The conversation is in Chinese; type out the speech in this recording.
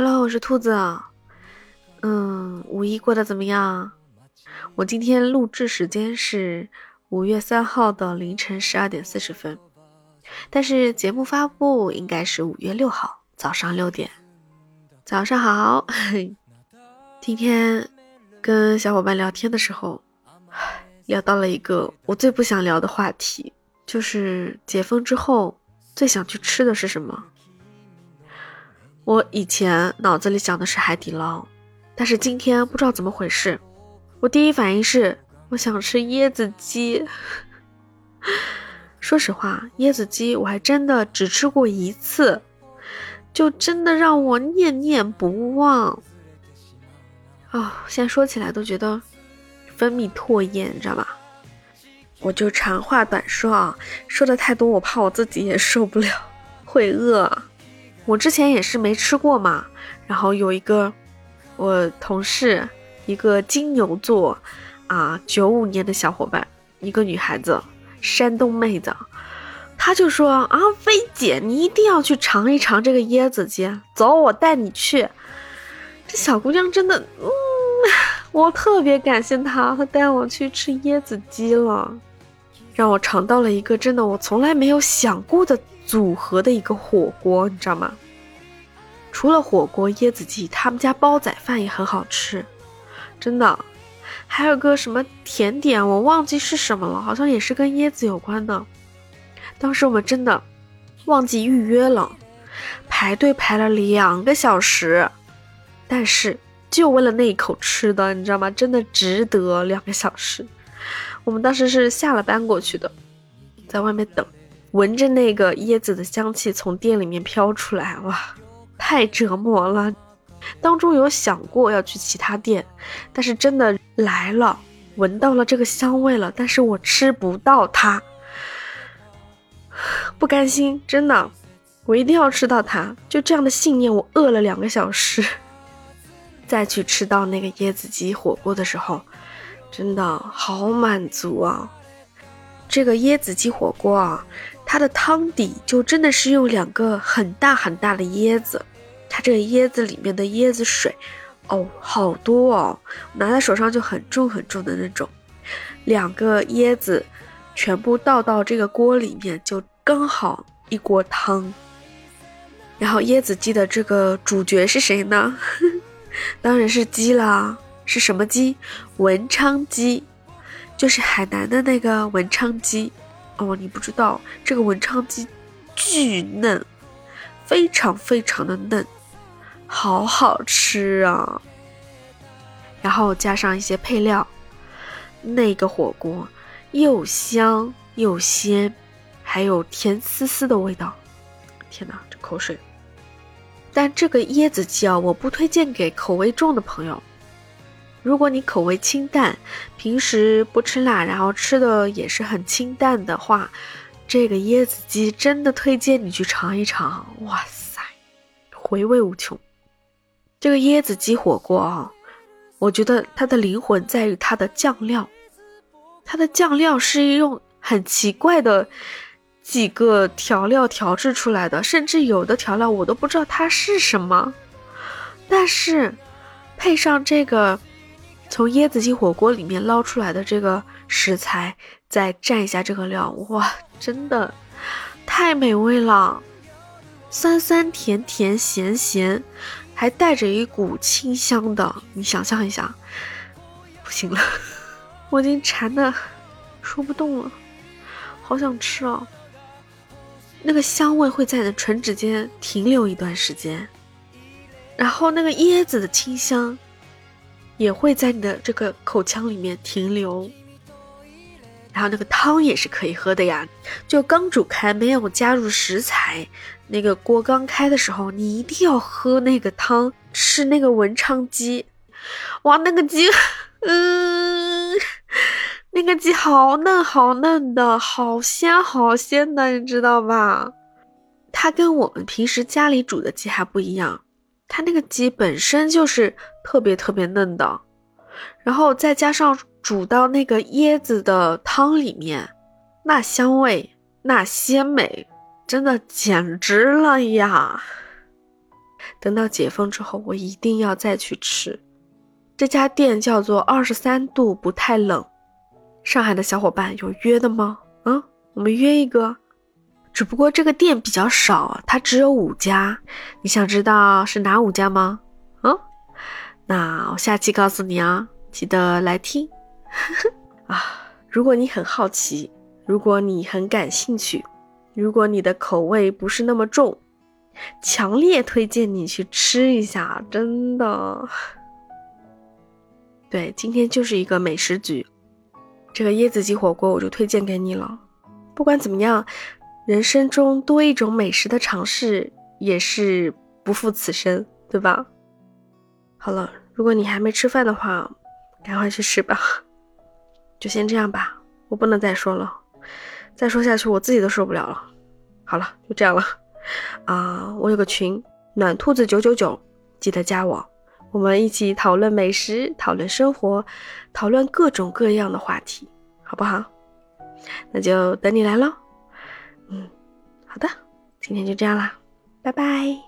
Hello，我是兔子。嗯，五一过得怎么样？我今天录制时间是五月三号的凌晨十二点四十分，但是节目发布应该是五月六号早上六点。早上好，今天跟小伙伴聊天的时候，聊到了一个我最不想聊的话题，就是解封之后最想去吃的是什么。我以前脑子里想的是海底捞，但是今天不知道怎么回事，我第一反应是我想吃椰子鸡。说实话，椰子鸡我还真的只吃过一次，就真的让我念念不忘。啊，现在说起来都觉得分泌唾液，你知道吧？我就长话短说啊，说的太多我怕我自己也受不了，会饿。我之前也是没吃过嘛，然后有一个我同事，一个金牛座啊，九五年的小伙伴，一个女孩子，山东妹子，她就说啊，菲姐，你一定要去尝一尝这个椰子鸡，走，我带你去。这小姑娘真的，嗯，我特别感谢她，她带我去吃椰子鸡了，让我尝到了一个真的我从来没有想过的。组合的一个火锅，你知道吗？除了火锅、椰子鸡，他们家煲仔饭也很好吃，真的。还有个什么甜点，我忘记是什么了，好像也是跟椰子有关的。当时我们真的忘记预约了，排队排了两个小时，但是就为了那一口吃的，你知道吗？真的值得两个小时。我们当时是下了班过去的，在外面等。闻着那个椰子的香气从店里面飘出来，哇，太折磨了。当中有想过要去其他店，但是真的来了，闻到了这个香味了，但是我吃不到它，不甘心，真的，我一定要吃到它。就这样的信念，我饿了两个小时，再去吃到那个椰子鸡火锅的时候，真的好满足啊！这个椰子鸡火锅啊。它的汤底就真的是用两个很大很大的椰子，它这个椰子里面的椰子水，哦，好多哦，拿在手上就很重很重的那种。两个椰子全部倒到这个锅里面，就刚好一锅汤。然后椰子鸡的这个主角是谁呢？当然是鸡啦，是什么鸡？文昌鸡，就是海南的那个文昌鸡。哦，你不知道这个文昌鸡巨嫩，非常非常的嫩，好好吃啊！然后加上一些配料，那个火锅又香又鲜，还有甜丝丝的味道。天哪，这口水！但这个椰子鸡啊，我不推荐给口味重的朋友。如果你口味清淡，平时不吃辣，然后吃的也是很清淡的话，这个椰子鸡真的推荐你去尝一尝。哇塞，回味无穷！这个椰子鸡火锅啊，我觉得它的灵魂在于它的酱料，它的酱料是用很奇怪的几个调料调制出来的，甚至有的调料我都不知道它是什么，但是配上这个。从椰子鸡火锅里面捞出来的这个食材，再蘸一下这个料，哇，真的太美味了！酸酸甜甜咸咸，还带着一股清香的。你想象一下，不行了，我已经馋的说不动了，好想吃啊！那个香味会在你的唇指间停留一段时间，然后那个椰子的清香。也会在你的这个口腔里面停留，然后那个汤也是可以喝的呀，就刚煮开，没有加入食材，那个锅刚开的时候，你一定要喝那个汤，吃那个文昌鸡，哇，那个鸡，嗯，那个鸡好嫩好嫩的，好鲜好鲜的，你知道吧？它跟我们平时家里煮的鸡还不一样。它那个鸡本身就是特别特别嫩的，然后再加上煮到那个椰子的汤里面，那香味那鲜美，真的简直了呀！等到解封之后，我一定要再去吃。这家店叫做二十三度不太冷。上海的小伙伴有约的吗？嗯，我们约一个。只不过这个店比较少，它只有五家。你想知道是哪五家吗？嗯，那我下期告诉你啊，记得来听。啊，如果你很好奇，如果你很感兴趣，如果你的口味不是那么重，强烈推荐你去吃一下，真的。对，今天就是一个美食局，这个椰子鸡火锅我就推荐给你了。不管怎么样，人生中多一种美食的尝试也是不负此生，对吧？好了，如果你还没吃饭的话，赶快去吃吧。就先这样吧，我不能再说了，再说下去我自己都受不了了。好了，就这样了。啊，我有个群，暖兔子九九九，记得加我。我们一起讨论美食，讨论生活，讨论各种各样的话题，好不好？那就等你来喽。今天就这样啦，拜拜。